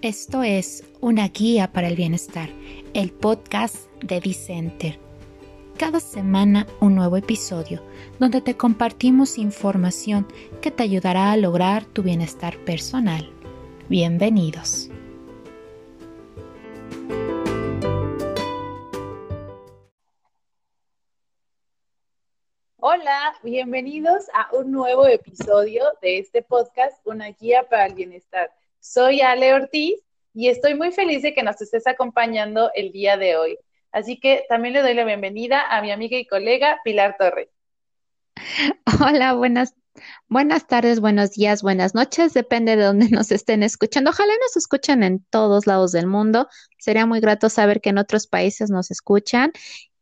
Esto es Una Guía para el Bienestar, el podcast de Dicenter. Cada semana un nuevo episodio donde te compartimos información que te ayudará a lograr tu bienestar personal. Bienvenidos. Hola, bienvenidos a un nuevo episodio de este podcast, Una Guía para el Bienestar. Soy Ale Ortiz y estoy muy feliz de que nos estés acompañando el día de hoy. Así que también le doy la bienvenida a mi amiga y colega Pilar Torres. Hola, buenas, buenas tardes, buenos días, buenas noches, depende de dónde nos estén escuchando. Ojalá nos escuchen en todos lados del mundo. Sería muy grato saber que en otros países nos escuchan.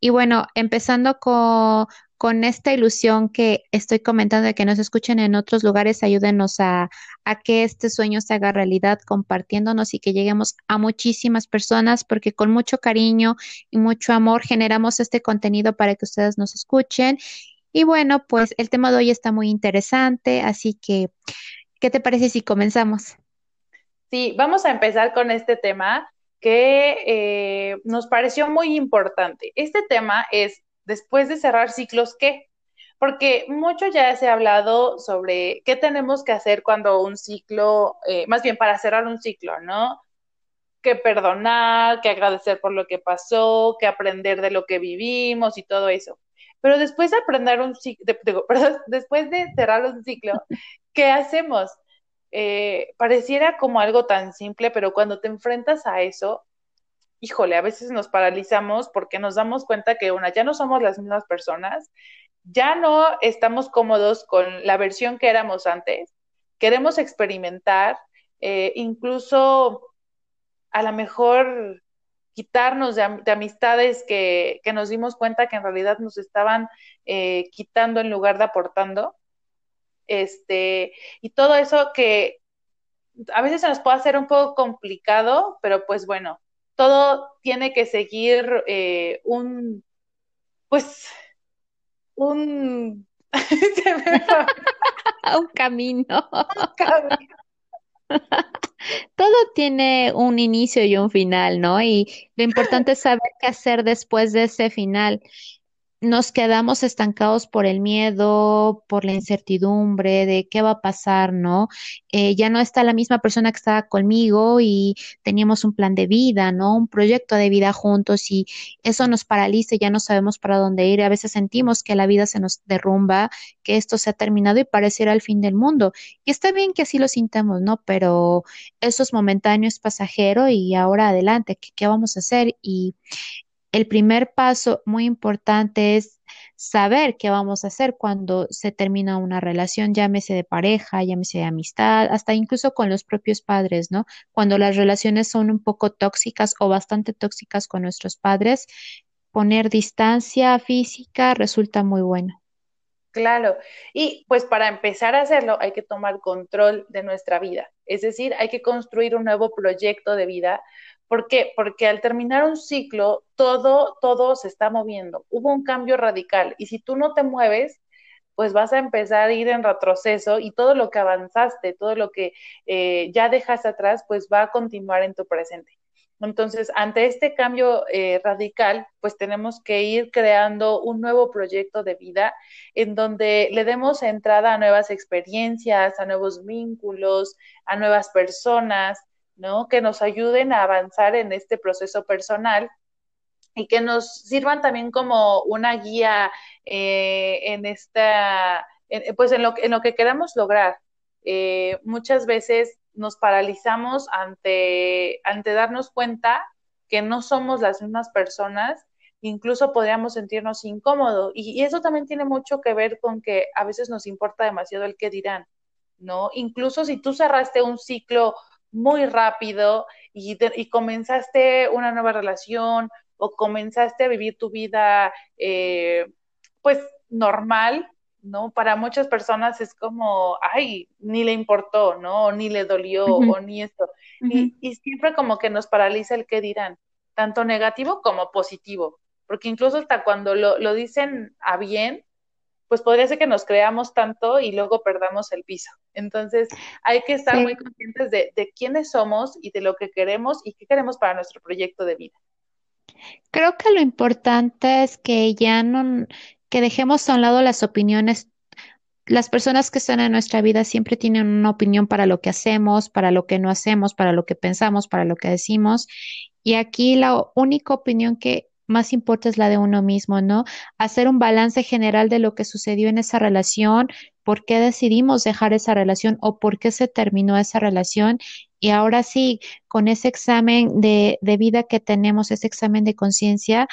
Y bueno, empezando con, con esta ilusión que estoy comentando de que nos escuchen en otros lugares, ayúdenos a, que este sueño se haga realidad compartiéndonos y que lleguemos a muchísimas personas, porque con mucho cariño y mucho amor generamos este contenido para que ustedes nos escuchen. Y bueno, pues el tema de hoy está muy interesante, así que, ¿qué te parece si comenzamos? Sí, vamos a empezar con este tema que eh, nos pareció muy importante. Este tema es después de cerrar ciclos, ¿qué? Porque mucho ya se ha hablado sobre qué tenemos que hacer cuando un ciclo, eh, más bien para cerrar un ciclo, ¿no? Que perdonar, que agradecer por lo que pasó, que aprender de lo que vivimos y todo eso. Pero después de aprender un ciclo, después de cerrar un ciclo, ¿qué hacemos? Eh, pareciera como algo tan simple, pero cuando te enfrentas a eso, híjole, a veces nos paralizamos porque nos damos cuenta que una, ya no somos las mismas personas, ya no estamos cómodos con la versión que éramos antes, queremos experimentar, eh, incluso a lo mejor quitarnos de, amistades que, nos dimos cuenta que en realidad nos estaban eh, quitando en lugar de aportando. Este, y todo eso que a veces se nos puede hacer un poco complicado, pero pues bueno, todo tiene que seguir eh, un, pues, un... un camino. Un camino. Todo tiene un inicio y un final, ¿no? Y lo importante es saber qué hacer después de ese final nos quedamos estancados por el miedo, por la incertidumbre de qué va a pasar, ¿no? Eh, ya no está la misma persona que estaba conmigo y teníamos un plan de vida, ¿no? Un proyecto de vida juntos y eso nos paraliza y ya no sabemos para dónde ir. A veces sentimos que la vida se nos derrumba, que esto se ha terminado y pareciera el fin del mundo. Y está bien que así lo sintamos, ¿no? Pero eso es momentáneo, es pasajero y ahora adelante, ¿qué, qué vamos a hacer? Y el primer paso muy importante es saber qué vamos a hacer cuando se termina una relación, llámese de pareja, llámese de amistad, hasta incluso con los propios padres, ¿no? Cuando las relaciones son un poco tóxicas o bastante tóxicas con nuestros padres, poner distancia física resulta muy bueno. Claro, y pues para empezar a hacerlo hay que tomar control de nuestra vida, es decir, hay que construir un nuevo proyecto de vida ¿Por qué? Porque al terminar un ciclo, todo, todo se está moviendo. Hubo un cambio radical y si tú no te mueves, pues vas a empezar a ir en retroceso y todo lo que avanzaste, todo lo que eh, ya dejas atrás, pues va a continuar en tu presente. Entonces, ante este cambio eh, radical, pues tenemos que ir creando un nuevo proyecto de vida en donde le demos entrada a nuevas experiencias, a nuevos vínculos, a nuevas personas, ¿no? Que nos ayuden a avanzar en este proceso personal y que nos sirvan también como una guía eh, en esta, pues en lo, en lo que queramos lograr. Eh, muchas veces nos paralizamos ante, ante darnos cuenta que no somos las mismas personas, incluso podríamos sentirnos incómodos. Y, y, eso también tiene mucho que ver con que a veces nos importa demasiado el que dirán, ¿no? Incluso si tú cerraste un ciclo muy rápido y, y, comenzaste una nueva relación o comenzaste a vivir tu vida eh, pues normal, ¿no? Para muchas personas es como, ay, ni le importó, ¿no? Ni le dolió o ni esto. y, y, siempre como que nos paraliza el qué dirán, tanto negativo como positivo, porque incluso hasta cuando lo, lo dicen a bien, pues podría ser que nos creamos tanto y luego perdamos el piso. Entonces, hay que estar muy conscientes de, de quiénes somos y de lo que queremos y qué queremos para nuestro proyecto de vida. Creo que lo importante es que ya no, que dejemos a un lado las opiniones. Las personas que están en nuestra vida siempre tienen una opinión para lo que hacemos, para lo que no hacemos, para lo que pensamos, para lo que decimos. Y aquí la única opinión que más importa es la de uno mismo, ¿no? Hacer un balance general de lo que sucedió en esa relación, por qué decidimos dejar esa relación o por qué se terminó esa relación. Y ahora sí, con ese examen de, de vida que tenemos, ese examen de conciencia,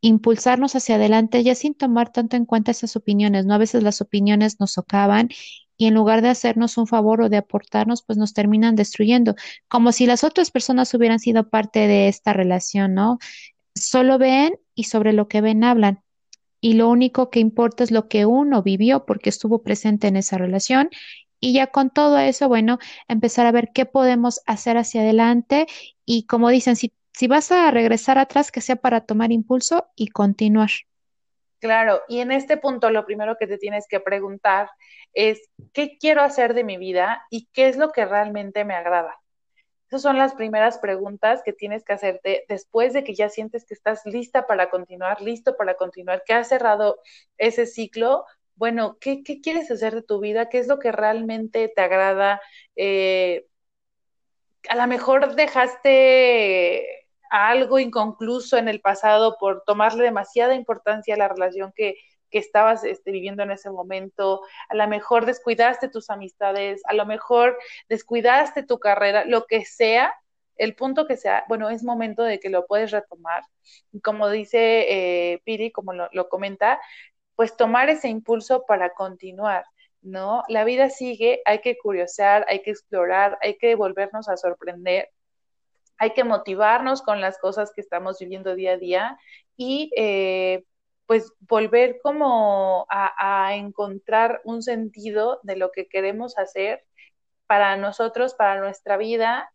impulsarnos hacia adelante ya sin tomar tanto en cuenta esas opiniones, ¿no? A veces las opiniones nos socavan y en lugar de hacernos un favor o de aportarnos, pues nos terminan destruyendo, como si las otras personas hubieran sido parte de esta relación, ¿no? Solo ven y sobre lo que ven hablan. Y lo único que importa es lo que uno vivió porque estuvo presente en esa relación. Y ya con todo eso, bueno, empezar a ver qué podemos hacer hacia adelante. Y como dicen, si, si vas a regresar atrás, que sea para tomar impulso y continuar. Claro, y en este punto lo primero que te tienes que preguntar es, ¿qué quiero hacer de mi vida y qué es lo que realmente me agrada? Esas son las primeras preguntas que tienes que hacerte después de que ya sientes que estás lista para continuar, listo para continuar, que has cerrado ese ciclo. Bueno, ¿qué, quieres hacer de tu vida? ¿Qué es lo que realmente te agrada? Eh, a lo mejor dejaste algo inconcluso en el pasado por tomarle demasiada importancia a la relación que, que estabas este, viviendo en ese momento, a lo mejor descuidaste tus amistades, a lo mejor descuidaste tu carrera, lo que sea, el punto que sea, bueno, es momento de que lo puedes retomar. Y como dice eh, Piri, como lo, comenta, pues tomar ese impulso para continuar. ¿no? La vida sigue, hay que curiosear, hay que explorar, hay que volvernos a sorprender, hay que motivarnos con las cosas que estamos viviendo día a día y eh, pues volver como a, encontrar un sentido de lo que queremos hacer para nosotros, para nuestra vida,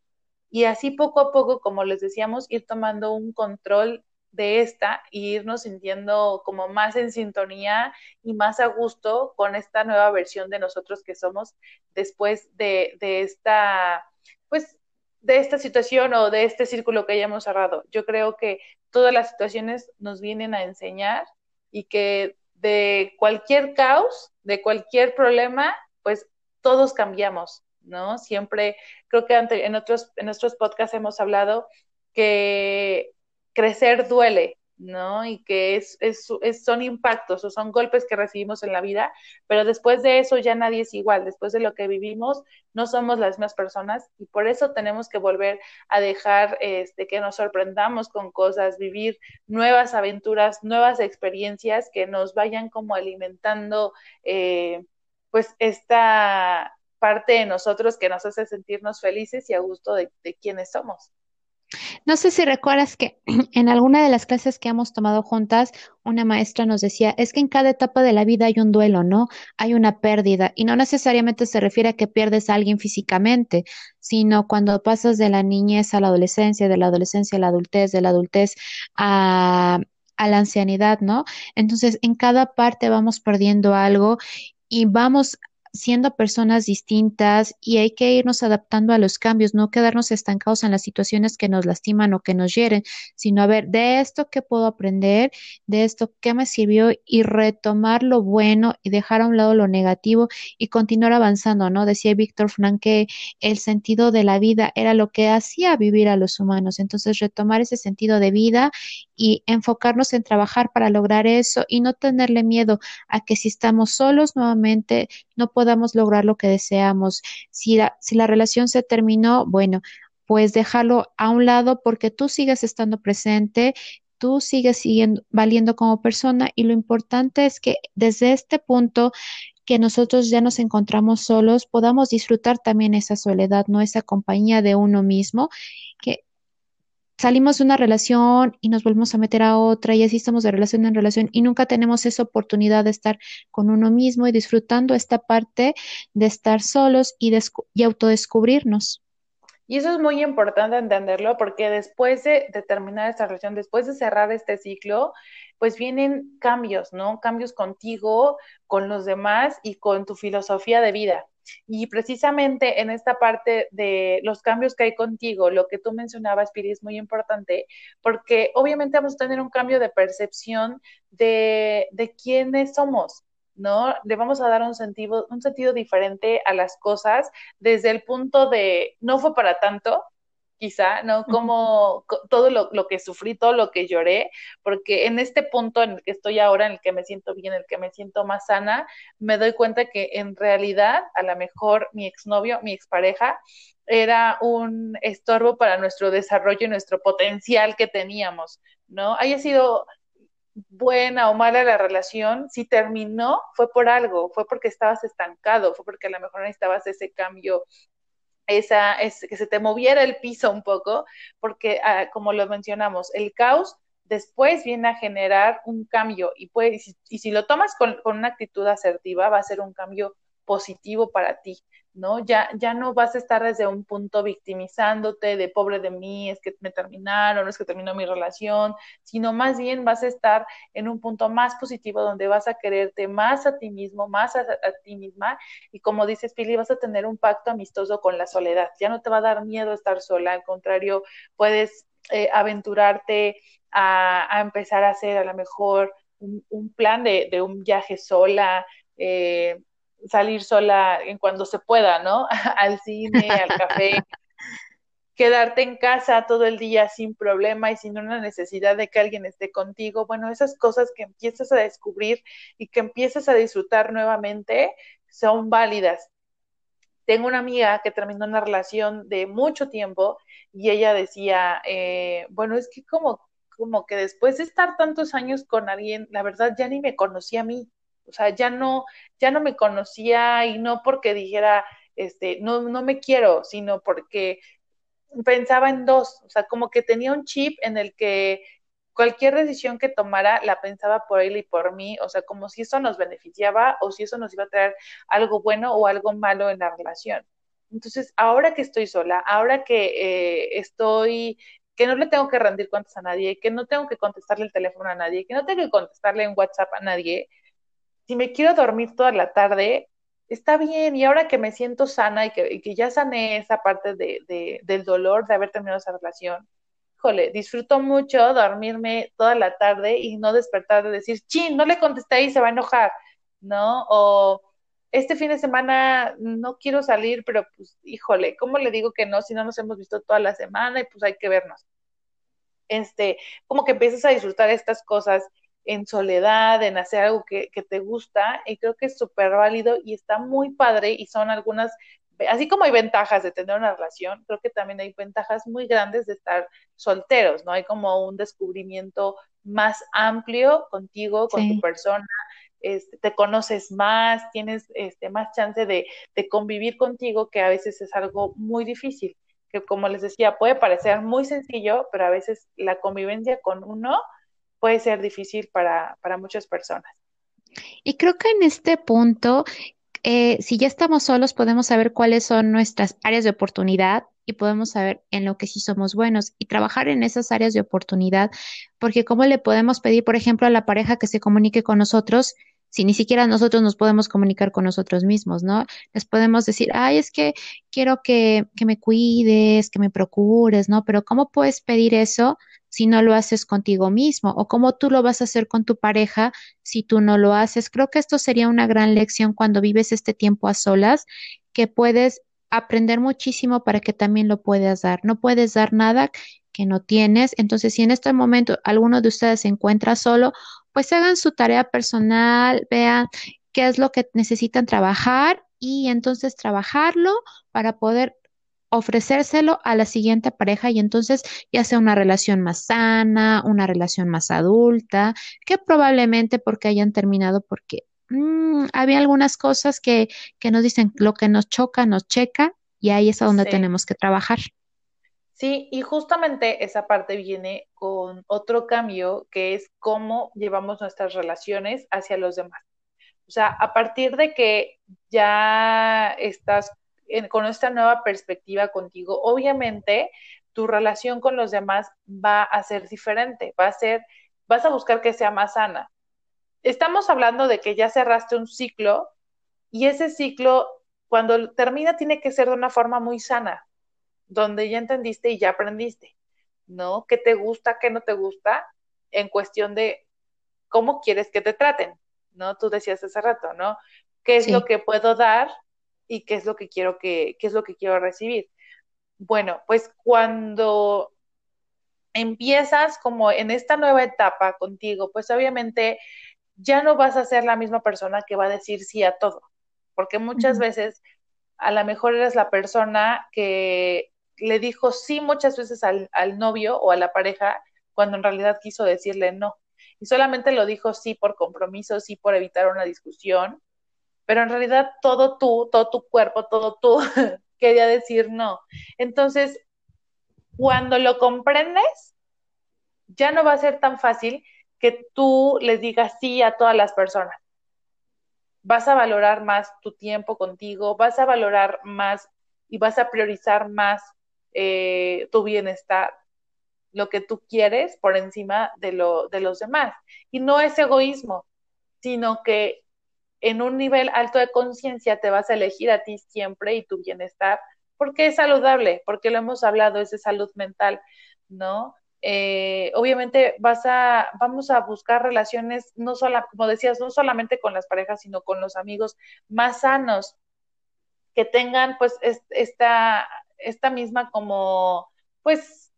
y así poco a poco, como les decíamos, ir tomando un control de esta e irnos sintiendo como más en sintonía y más a gusto con esta nueva versión de nosotros que somos después de, de esta, pues, de esta situación o de este círculo que hayamos cerrado. Yo creo que todas las situaciones nos vienen a enseñar y que de cualquier caos, de cualquier problema, pues todos cambiamos, ¿no? Siempre, creo que en otros, en nuestros podcasts hemos hablado que crecer duele, ¿no? Y que es, es, son impactos o son golpes que recibimos en la vida, pero después de eso ya nadie es igual, después de lo que vivimos no somos las mismas personas y por eso tenemos que volver a dejar este, que nos sorprendamos con cosas, vivir nuevas aventuras, nuevas experiencias que nos vayan como alimentando eh, pues esta parte de nosotros que nos hace sentirnos felices y a gusto de quienes somos. No sé si recuerdas que en alguna de las clases que hemos tomado juntas, una maestra nos decía, es que en cada etapa de la vida hay un duelo, ¿no? Hay una pérdida y no necesariamente se refiere a que pierdes a alguien físicamente, sino cuando pasas de la niñez a la adolescencia, de la adolescencia a la adultez, de la adultez a, a la ancianidad, ¿no? Entonces, en cada parte vamos perdiendo algo y vamos siendo personas distintas y hay que irnos adaptando a los cambios, no quedarnos estancados en las situaciones que nos lastiman o que nos hieren, sino a ver, de esto qué puedo aprender, de esto qué me sirvió y retomar lo bueno y dejar a un lado lo negativo y continuar avanzando, ¿no? Decía Víctor Frank que el sentido de la vida era lo que hacía vivir a los humanos, entonces retomar ese sentido de vida y enfocarnos en trabajar para lograr eso y no tenerle miedo a que si estamos solos nuevamente no podamos lograr lo que deseamos. Si la, relación se terminó, bueno, pues dejarlo a un lado porque tú sigues estando presente, tú sigues siguiendo, valiendo como persona y lo importante es que desde este punto que nosotros ya nos encontramos solos, podamos disfrutar también esa soledad, no esa compañía de uno mismo, salimos de una relación y nos volvemos a meter a otra y así estamos de relación en relación y nunca tenemos esa oportunidad de estar con uno mismo y disfrutando esta parte de estar solos y, y autodescubrirnos. Y eso es muy importante entenderlo porque después de, terminar esta relación, después de cerrar este ciclo, pues vienen cambios, ¿no? Cambios contigo, con los demás y con tu filosofía de vida. Y precisamente en esta parte de los cambios que hay contigo, lo que tú mencionabas, Piri, es muy importante, porque obviamente vamos a tener un cambio de percepción de, de quiénes somos, ¿no? Le vamos a dar un sentido, un sentido diferente a las cosas desde el punto de no fue para tanto, quizá, ¿no? Como todo lo, lo, que sufrí, todo lo que lloré, porque en este punto en el que estoy ahora, en el que me siento bien, en el que me siento más sana, me doy cuenta que en realidad, a lo mejor mi exnovio, mi expareja, era un estorbo para nuestro desarrollo y nuestro potencial que teníamos, ¿no? Haya sido buena o mala la relación, si terminó, fue por algo, fue porque estabas estancado, fue porque a lo mejor necesitabas ese cambio esa, es, que se te moviera el piso un poco, porque ah, como lo mencionamos, el caos después viene a generar un cambio y, puede, y, si, lo tomas con, con, una actitud asertiva, va a ser un cambio positivo para ti. ¿no? Ya, ya no vas a estar desde un punto victimizándote de pobre de mí, es que me terminaron, es que terminó mi relación, sino más bien vas a estar en un punto más positivo donde vas a quererte más a ti mismo, más a, ti misma, y como dices, Pili, vas a tener un pacto amistoso con la soledad, ya no te va a dar miedo estar sola, al contrario, puedes eh, aventurarte a, empezar a hacer a lo mejor un, un plan de, de, un viaje sola, eh, salir sola en cuando se pueda, ¿no? al cine, al café, quedarte en casa todo el día sin problema y sin una necesidad de que alguien esté contigo. Bueno, esas cosas que empiezas a descubrir y que empiezas a disfrutar nuevamente son válidas. Tengo una amiga que terminó una relación de mucho tiempo y ella decía, eh, bueno, es que como, como que después de estar tantos años con alguien, la verdad ya ni me conocía a mí o sea, ya no, ya no me conocía y no porque dijera, este, no, no me quiero, sino porque pensaba en dos, o sea, como que tenía un chip en el que cualquier decisión que tomara la pensaba por él y por mí, o sea, como si eso nos beneficiaba o si eso nos iba a traer algo bueno o algo malo en la relación. Entonces, ahora que estoy sola, ahora que eh, estoy, que no le tengo que rendir cuentas a nadie, que no tengo que contestarle el teléfono a nadie, que no tengo que contestarle en WhatsApp a nadie, si me quiero dormir toda la tarde, está bien. Y ahora que me siento sana y que, ya sané esa parte de, del dolor de haber terminado esa relación, híjole, disfruto mucho dormirme toda la tarde y no despertar de decir, chin, no le contesté y se va a enojar, ¿no? O este fin de semana no quiero salir, pero pues, híjole, ¿cómo le digo que no si no nos hemos visto toda la semana y pues hay que vernos? Este, como que empiezas a disfrutar estas cosas en soledad, en hacer algo que, te gusta, y creo que es súper válido y está muy padre y son algunas, así como hay ventajas de tener una relación, creo que también hay ventajas muy grandes de estar solteros, ¿no? Hay como un descubrimiento más amplio contigo, con tu persona, este, te conoces más, tienes este, más chance de, de convivir contigo, que a veces es algo muy difícil, que como les decía, puede parecer muy sencillo, pero a veces la convivencia con uno puede ser difícil para, muchas personas. Y creo que en este punto, eh, si ya estamos solos, podemos saber cuáles son nuestras áreas de oportunidad y podemos saber en lo que sí somos buenos y trabajar en esas áreas de oportunidad, porque cómo le podemos pedir, por ejemplo, a la pareja que se comunique con nosotros si ni siquiera nosotros nos podemos comunicar con nosotros mismos, ¿no? Les podemos decir, ay, es que quiero que, que me cuides, que me procures, ¿no? Pero ¿cómo puedes pedir eso si no lo haces contigo mismo o cómo tú lo vas a hacer con tu pareja si tú no lo haces. Creo que esto sería una gran lección cuando vives este tiempo a solas, que puedes aprender muchísimo para que también lo puedas dar. No puedes dar nada que no tienes. Entonces, si en este momento alguno de ustedes se encuentra solo, pues hagan su tarea personal, vean qué es lo que necesitan trabajar y entonces trabajarlo para poder ofrecérselo a la siguiente pareja y entonces ya sea una relación más sana, una relación más adulta, que probablemente porque hayan terminado porque mm, había algunas cosas que, que, nos dicen lo que nos choca, nos checa y ahí es a donde tenemos que trabajar. Sí, y justamente esa parte viene con otro cambio que es cómo llevamos nuestras relaciones hacia los demás. O sea, a partir de que ya estás con esta nueva perspectiva contigo, obviamente tu relación con los demás va a ser diferente, va a ser, vas a buscar que sea más sana. Estamos hablando de que ya cerraste un ciclo y ese ciclo, cuando termina, tiene que ser de una forma muy sana, donde ya entendiste y ya aprendiste, ¿no? ¿Qué te gusta, qué no te gusta? En cuestión de cómo quieres que te traten, ¿no? Tú decías hace rato, ¿no? ¿Qué es lo que puedo dar y qué es lo que quiero que, qué es lo que quiero recibir? Bueno, pues cuando empiezas como en esta nueva etapa contigo, pues obviamente ya no vas a ser la misma persona que va a decir sí a todo, porque muchas veces a lo mejor eres la persona que le dijo sí muchas veces al, al, novio o a la pareja cuando en realidad quiso decirle no. Y solamente lo dijo sí por compromiso, sí por evitar una discusión, pero en realidad todo tú, todo tu cuerpo, todo tú quería decir no. Entonces, cuando lo comprendes, ya no va a ser tan fácil que tú les digas sí a todas las personas. Vas a valorar más tu tiempo contigo, vas a valorar más y vas a priorizar más eh, tu bienestar, lo que tú quieres por encima de, lo, de los demás. Y no es egoísmo, sino que en un nivel alto de conciencia te vas a elegir a ti siempre y tu bienestar, porque es saludable, porque lo hemos hablado, es de salud mental, ¿no? Eh, obviamente vas a, vamos a buscar relaciones, no solo, como decías, no solamente con las parejas, sino con los amigos más sanos, que tengan pues esta, esta misma como, pues,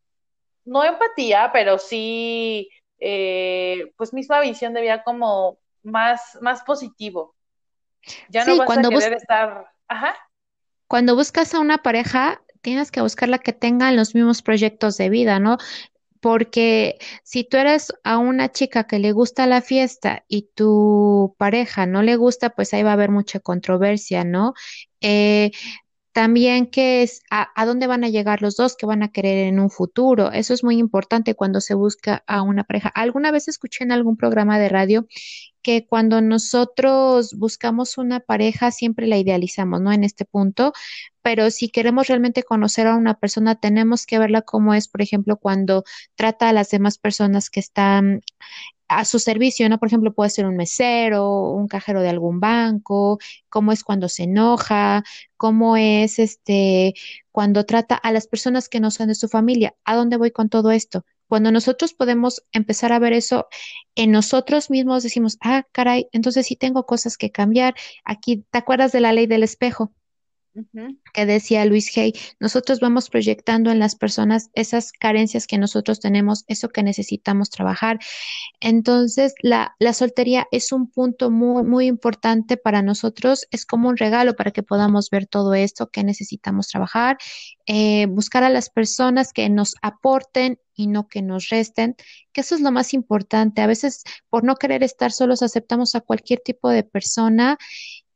no empatía, pero sí, eh, pues misma visión de vida como más, más positivo. Ya no vas cuando a querer estar, ajá. Cuando buscas a una pareja, tienes que buscarla que tengan los mismos proyectos de vida, ¿no? porque si tú eres a una chica que le gusta la fiesta y tu pareja no le gusta, pues ahí va a haber mucha controversia, ¿no? Eh, también que es a, a, dónde van a llegar los dos que van a querer en un futuro. Eso es muy importante cuando se busca a una pareja. Alguna vez escuché en algún programa de radio que cuando nosotros buscamos una pareja siempre la idealizamos, ¿no? En este punto, pero si queremos realmente conocer a una persona, tenemos que verla como es, por ejemplo, cuando trata a las demás personas que están a su servicio, ¿no? Por ejemplo, puede ser un mesero, un cajero de algún banco, cómo es cuando se enoja, cómo es este cuando trata a las personas que no son de su familia. ¿A dónde voy con todo esto? Cuando nosotros podemos empezar a ver eso en nosotros mismos, decimos, ah, caray, entonces sí tengo cosas que cambiar. Aquí, ¿te acuerdas de la ley del espejo? Que decía Luis Hay, nosotros vamos proyectando en las personas esas carencias que nosotros tenemos, eso que necesitamos trabajar. Entonces, la, la soltería es un punto muy, muy importante para nosotros, es como un regalo para que podamos ver todo esto que necesitamos trabajar, eh, buscar a las personas que nos aporten y no que nos resten, que eso es lo más importante. A veces, por no querer estar solos, aceptamos a cualquier tipo de persona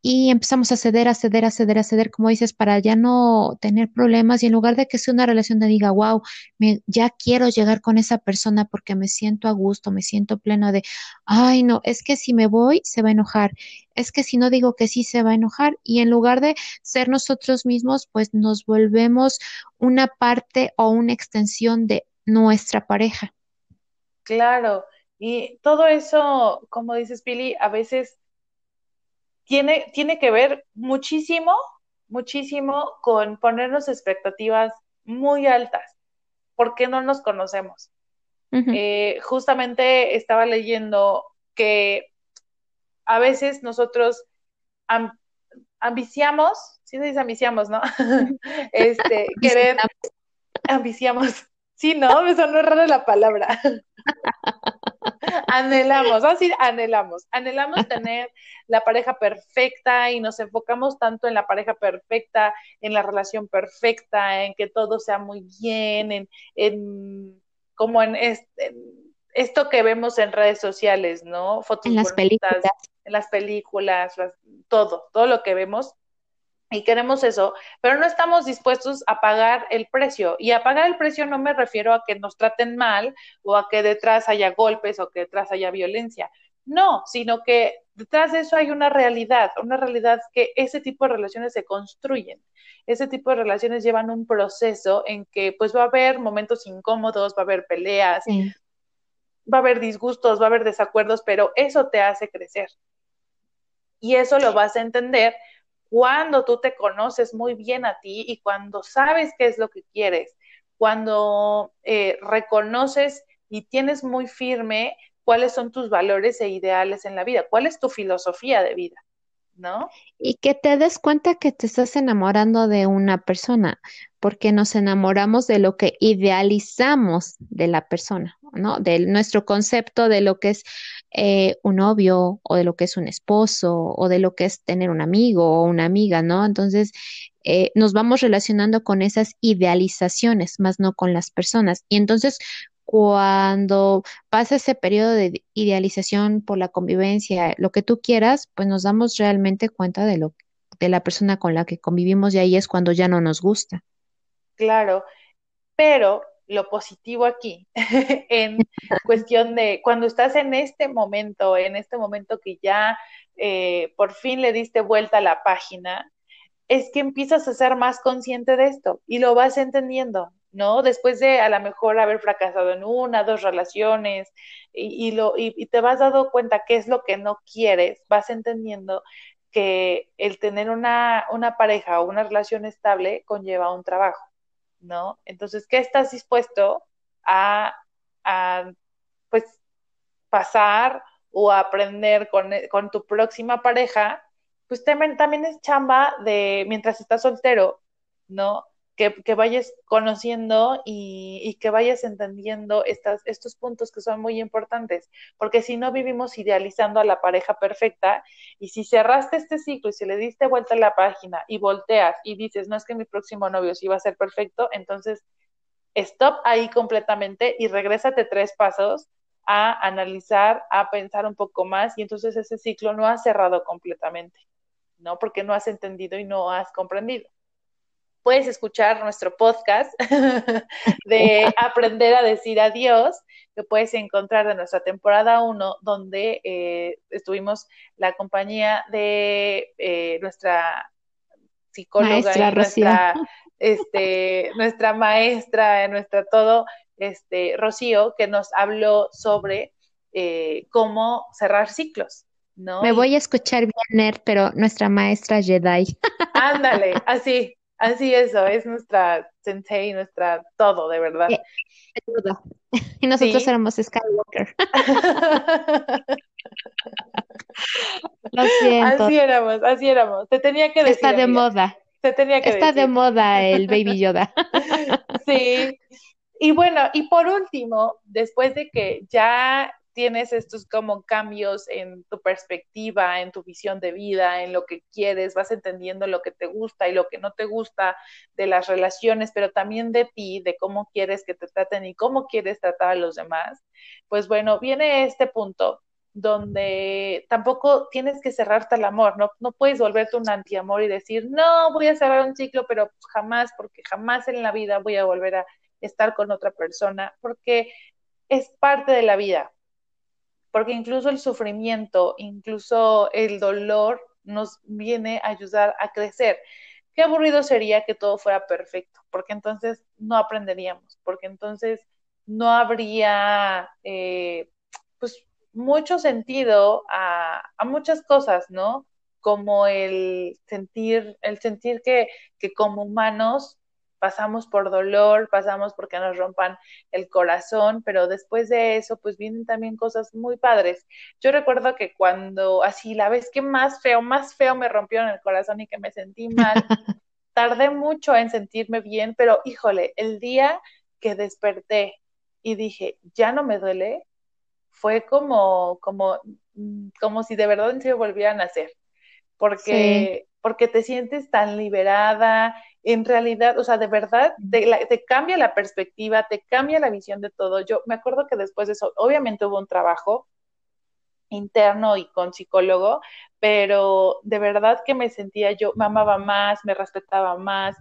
y empezamos a ceder, a ceder, a ceder, a ceder, como dices, para ya no tener problemas y en lugar de que sea una relación de diga, wow, me, ya quiero llegar con esa persona porque me siento a gusto, me siento pleno de, ay, no, es que si me voy, se va a enojar, es que si no digo que sí, se va a enojar y en lugar de ser nosotros mismos, pues nos volvemos una parte o una extensión de nuestra pareja. Claro, y todo eso, como dices, Pili, a veces tiene, tiene que ver muchísimo, muchísimo con ponernos expectativas muy altas, porque no nos conocemos. eh, justamente estaba leyendo que a veces nosotros ambiciamos, sí se dice ambiciamos, ¿no? este, querer, ambiciamos. Sí, no, me sonó raro la palabra. anhelamos, así anhelamos, anhelamos tener la pareja perfecta y nos enfocamos tanto en la pareja perfecta, en la relación perfecta, en que todo sea muy bien, en, en como en, este, esto que vemos en redes sociales, ¿no? Fotos en las películas, en las películas, todo, todo lo que vemos y queremos eso, pero no estamos dispuestos a pagar el precio. Y a pagar el precio no me refiero a que nos traten mal o a que detrás haya golpes o que detrás haya violencia. No, sino que detrás de eso hay una realidad, una realidad que ese tipo de relaciones se construyen. Ese tipo de relaciones llevan un proceso en que pues va a haber momentos incómodos, va a haber peleas, va a haber disgustos, va a haber desacuerdos, pero eso te hace crecer. Y eso lo vas a entender cuando tú te conoces muy bien a ti y cuando sabes qué es lo que quieres, cuando eh, reconoces y tienes muy firme cuáles son tus valores e ideales en la vida, cuál es tu filosofía de vida. ¿No? Y que te des cuenta que te estás enamorando de una persona, porque nos enamoramos de lo que idealizamos de la persona, ¿no? De nuestro concepto de lo que es eh, un novio o de lo que es un esposo o de lo que es tener un amigo o una amiga, ¿no? Entonces, eh, nos vamos relacionando con esas idealizaciones, más no con las personas. Y entonces, cuando pasa ese periodo de idealización por la convivencia, lo que tú quieras, pues nos damos realmente cuenta de lo de la persona con la que convivimos y ahí es cuando ya no nos gusta. Claro, pero lo positivo aquí, en cuestión de cuando estás en este momento, en este momento que ya eh, por fin le diste vuelta a la página, es que empiezas a ser más consciente de esto y lo vas entendiendo. ¿No? Después de a lo mejor haber fracasado en una, dos relaciones y, lo, y, te vas dando cuenta qué es lo que no quieres, vas entendiendo que el tener una, una pareja o una relación estable conlleva un trabajo, ¿no? Entonces, ¿qué estás dispuesto a, a pues, pasar o aprender con, con tu próxima pareja? Pues también, también es chamba de mientras estás soltero, ¿no? Que, vayas conociendo y, que vayas entendiendo estas, estos puntos que son muy importantes, porque si no vivimos idealizando a la pareja perfecta y si cerraste este ciclo y si le diste vuelta a la página y volteas y dices, no es que mi próximo novio sí va a ser perfecto, entonces stop ahí completamente y regrésate tres pasos a analizar, a pensar un poco más y entonces ese ciclo no ha cerrado completamente, ¿no? Porque no has entendido y no has comprendido puedes escuchar nuestro podcast de Aprender a decir adiós, que puedes encontrar de nuestra temporada 1, donde eh, estuvimos la compañía de eh, nuestra psicóloga y nuestra, este, nuestra maestra, nuestra todo, este, Rocío, que nos habló sobre eh, cómo cerrar ciclos. ¿no? Me voy a escuchar bien, pero nuestra maestra Jedi. Ándale, así, Así eso, es nuestra sensei, nuestra todo, de verdad. Y nosotros éramos Skywalker. Lo siento. Así éramos, así éramos. Te tenía que decir. Está de moda. Te tenía que Está de moda el Baby Yoda. sí. Y bueno, y por último, después de que ya tienes estos como cambios en tu perspectiva, en tu visión de vida, en lo que quieres, vas entendiendo lo que te gusta y lo que no te gusta de las relaciones, pero también de ti, de cómo quieres que te traten y cómo quieres tratar a los demás, pues bueno, viene este punto donde tampoco tienes que cerrarte al amor, no, no puedes volverte un antiamor y decir, no, voy a cerrar un ciclo, pero jamás, porque jamás en la vida voy a volver a estar con otra persona, porque es parte de la vida, porque incluso el sufrimiento, incluso el dolor nos viene a ayudar a crecer. Qué aburrido sería que todo fuera perfecto, porque entonces no aprenderíamos, porque entonces no habría eh, pues mucho sentido a, a, muchas cosas, ¿no? Como el sentir, el sentir que, que como humanos pasamos por dolor, pasamos porque nos rompan el corazón, pero después de eso, pues vienen también cosas muy padres. Yo recuerdo que cuando, así, la vez que más feo, más feo me rompió en el corazón y que me sentí mal, tardé mucho en sentirme bien, pero híjole, el día que desperté y dije, ya no me duele, fue como, como, mm, como si de verdad se volvieran a nacer, porque, porque te sientes tan liberada, en realidad, o sea, de verdad, te, cambia la perspectiva, te cambia la visión de todo. Yo me acuerdo que después de eso, obviamente hubo un trabajo interno y con psicólogo, pero de verdad que me sentía yo, me amaba más, me respetaba más.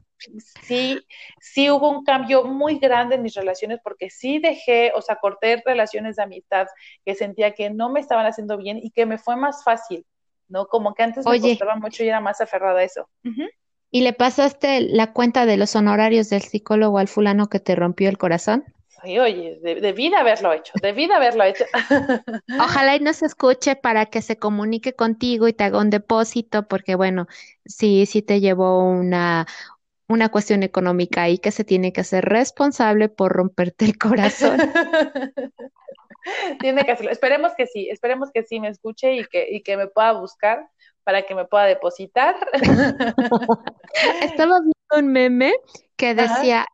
Sí, sí hubo un cambio muy grande en mis relaciones porque sí dejé, o sea, corté relaciones de amistad que sentía que no me estaban haciendo bien y que me fue más fácil, ¿no? Como que antes me costaba mucho y era más aferrada a eso. ¿Y le pasaste la cuenta de los honorarios del psicólogo al fulano que te rompió el corazón? Sí, oye, debí de haberlo hecho, debí de haberlo hecho. Ojalá y no se escuche para que se comunique contigo y te haga un depósito, porque bueno, sí, sí te llevó una, una cuestión económica y que se tiene que hacer responsable por romperte el corazón. tiene que hacerlo. Esperemos que sí, esperemos que sí me escuche y que, y que me pueda buscar para que me pueda depositar. Estaba viendo un meme que decía,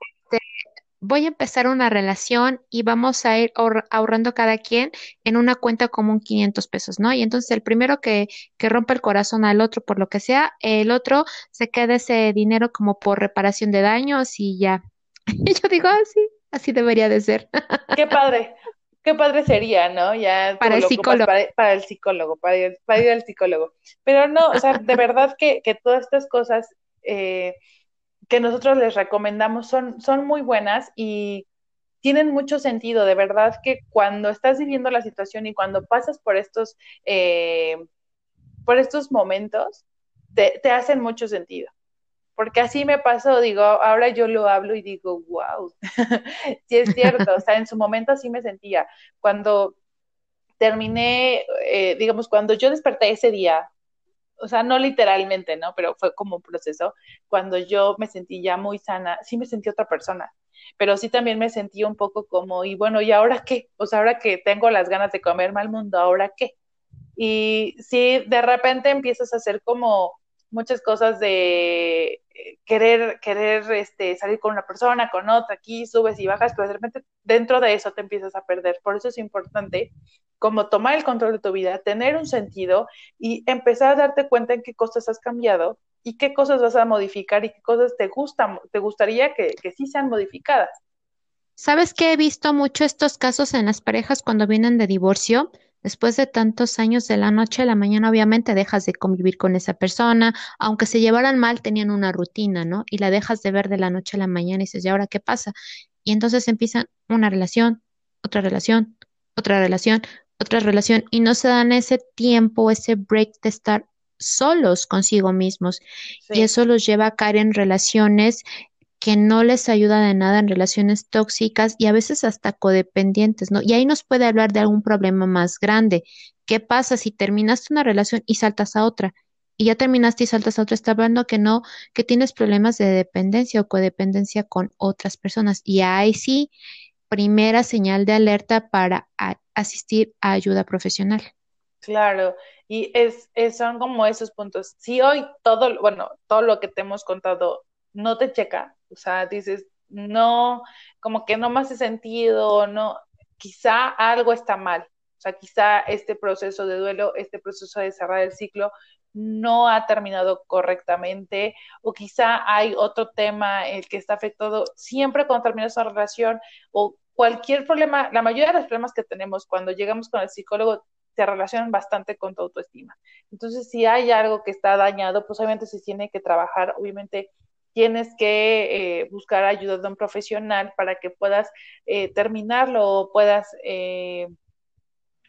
voy a empezar una relación y vamos a ir ahorrando cada quien en una cuenta común 500 pesos, ¿no? Y entonces el primero que, que rompe el corazón al otro por lo que sea, el otro se queda ese dinero como por reparación de daños y ya. Y yo digo, así, ah, así debería de ser. Qué padre. Qué padre sería, ¿no? Ya para el psicólogo. Para, el psicólogo, para ir, para ir al psicólogo. Pero no, o sea, de verdad que, que todas estas cosas eh, que nosotros les recomendamos son, son muy buenas y tienen mucho sentido. De verdad que cuando estás viviendo la situación y cuando pasas por estos, eh, por estos momentos, te, te hacen mucho sentido porque así me pasó, digo, ahora yo lo hablo y digo, wow, sí es cierto, o sea, en su momento así me sentía. Cuando terminé, eh, digamos, cuando yo desperté ese día, o sea, no literalmente, ¿no? Pero fue como un proceso. Cuando yo me sentí ya muy sana, sí me sentí otra persona, pero sí también me sentí un poco como, y bueno, ¿y ahora qué? O sea, ahora que tengo las ganas de comerme al mundo, ¿ahora qué? Y sí, de repente empiezas a hacer como muchas cosas de eh, querer, querer este, salir con una persona, con otra, aquí subes y bajas, pero de repente dentro de eso te empiezas a perder. Por eso es importante como tomar el control de tu vida, tener un sentido y empezar a darte cuenta en qué cosas has cambiado y qué cosas vas a modificar y qué cosas te gustan, te gustaría que, que sí sean modificadas. ¿Sabes que he visto mucho estos casos en las parejas cuando vienen de divorcio? Después de tantos años de la noche a la mañana, obviamente dejas de convivir con esa persona, aunque se llevaran mal, tenían una rutina, ¿no? Y la dejas de ver de la noche a la mañana y dices, ¿y ahora qué pasa? Y entonces empiezan una relación, otra relación, otra relación, otra relación y no se dan ese tiempo, ese break de estar solos consigo mismos. Y eso los lleva a caer en relaciones que no les ayuda de nada en relaciones tóxicas y a veces hasta codependientes, ¿no? Y ahí nos puede hablar de algún problema más grande. ¿Qué pasa si terminaste una relación y saltas a otra? Y ya terminaste y saltas a otra, está hablando que no, que tienes problemas de dependencia o codependencia con otras personas. Y ahí sí, primera señal de alerta para asistir a ayuda profesional. Claro, y es, son como esos puntos. Si hoy todo, bueno, todo lo que te hemos contado no te checa, o sea, dices, no, como que no me hace sentido, no, quizá algo está mal, o sea, quizá este proceso de duelo, este proceso de cerrar el ciclo no ha terminado correctamente o quizá hay otro tema el que está afectado siempre cuando termina esa relación o cualquier problema, la mayoría de los problemas que tenemos cuando llegamos con el psicólogo se relacionan bastante con tu autoestima. Entonces, si hay algo que está dañado, pues obviamente se tiene que trabajar, obviamente tienes que eh, buscar ayuda de un profesional para que puedas eh, terminarlo o puedas eh,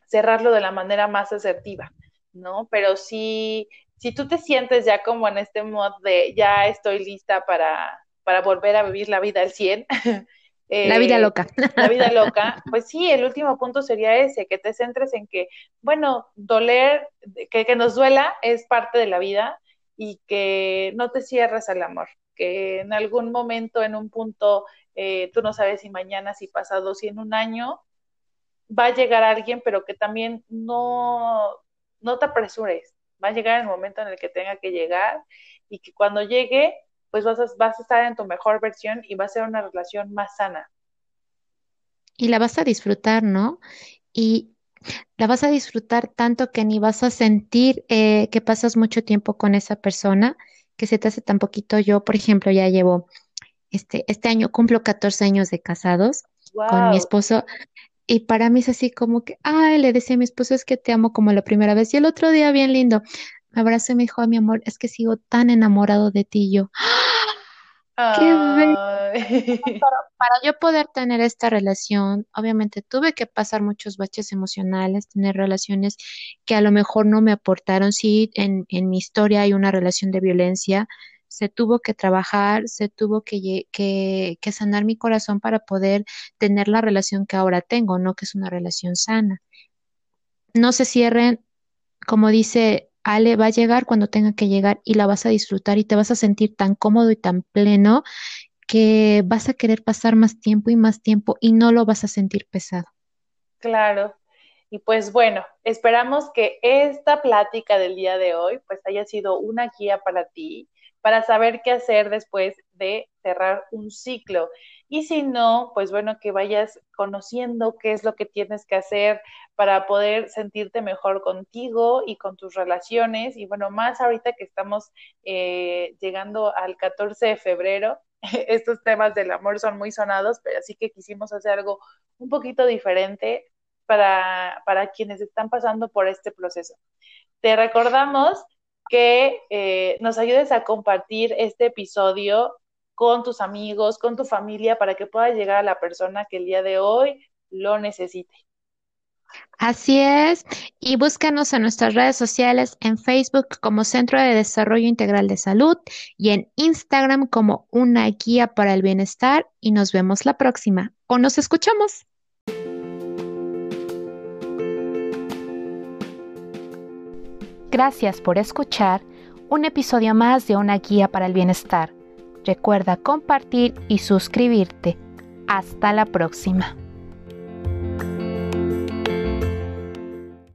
cerrarlo de la manera más asertiva, ¿no? Pero si, si tú te sientes ya como en este modo de ya estoy lista para, para volver a vivir la vida al 100, la vida loca. La vida loca. Pues sí, el último punto sería ese, que te centres en que, bueno, doler, que, que nos duela es parte de la vida y que no te cierres al amor, que en algún momento, en un punto, eh, tú no sabes si mañana, si pasado, si en un año, va a llegar alguien, pero que también no, no te apresures. Va a llegar el momento en el que tenga que llegar y que cuando llegue, pues vas a, vas a estar en tu mejor versión y va a ser una relación más sana. Y la vas a disfrutar, ¿no? Y la vas a disfrutar tanto que ni vas a sentir eh, que pasas mucho tiempo con esa persona que se te hace tan poquito. Yo, por ejemplo, ya llevo, este, este año cumplo 14 años de casados con mi esposo. Y para mí es así como que, ay, le decía a mi esposo, es que te amo como la primera vez. Y el otro día, bien lindo, me abrazó y me dijo, mi amor, es que sigo tan enamorado de ti. Y yo, ¡Qué para yo poder tener esta relación, obviamente tuve que pasar muchos baches emocionales, tener relaciones que a lo mejor no me aportaron. Sí, en, mi historia hay una relación de violencia, se tuvo que trabajar, se tuvo que, que, que sanar mi corazón para poder tener la relación que ahora tengo, ¿no? Que es una relación sana. No se cierren, como dice Ale, va a llegar cuando tenga que llegar y la vas a disfrutar y te vas a sentir tan cómodo y tan pleno que vas a querer pasar más tiempo y más tiempo y no lo vas a sentir pesado. Claro. Y pues bueno, esperamos que esta plática del día de hoy pues haya sido una guía para ti, para saber qué hacer después de cerrar un ciclo. Y si no, pues bueno, que vayas conociendo qué es lo que tienes que hacer para poder sentirte mejor contigo y con tus relaciones. Y bueno, más ahorita que estamos eh, llegando al 14 de febrero, estos temas del amor son muy sonados, pero así que quisimos hacer algo un poquito diferente para, para quienes están pasando por este proceso. Te recordamos que eh, nos ayudes a compartir este episodio con tus amigos, con tu familia, para que pueda llegar a la persona que el día de hoy lo necesite. Así es, y búscanos en nuestras redes sociales, en Facebook como Centro de Desarrollo Integral de Salud y en Instagram como una guía para el bienestar y nos vemos la próxima o nos escuchamos. Gracias por escuchar un episodio más de una guía para el bienestar. Recuerda compartir y suscribirte. Hasta la próxima.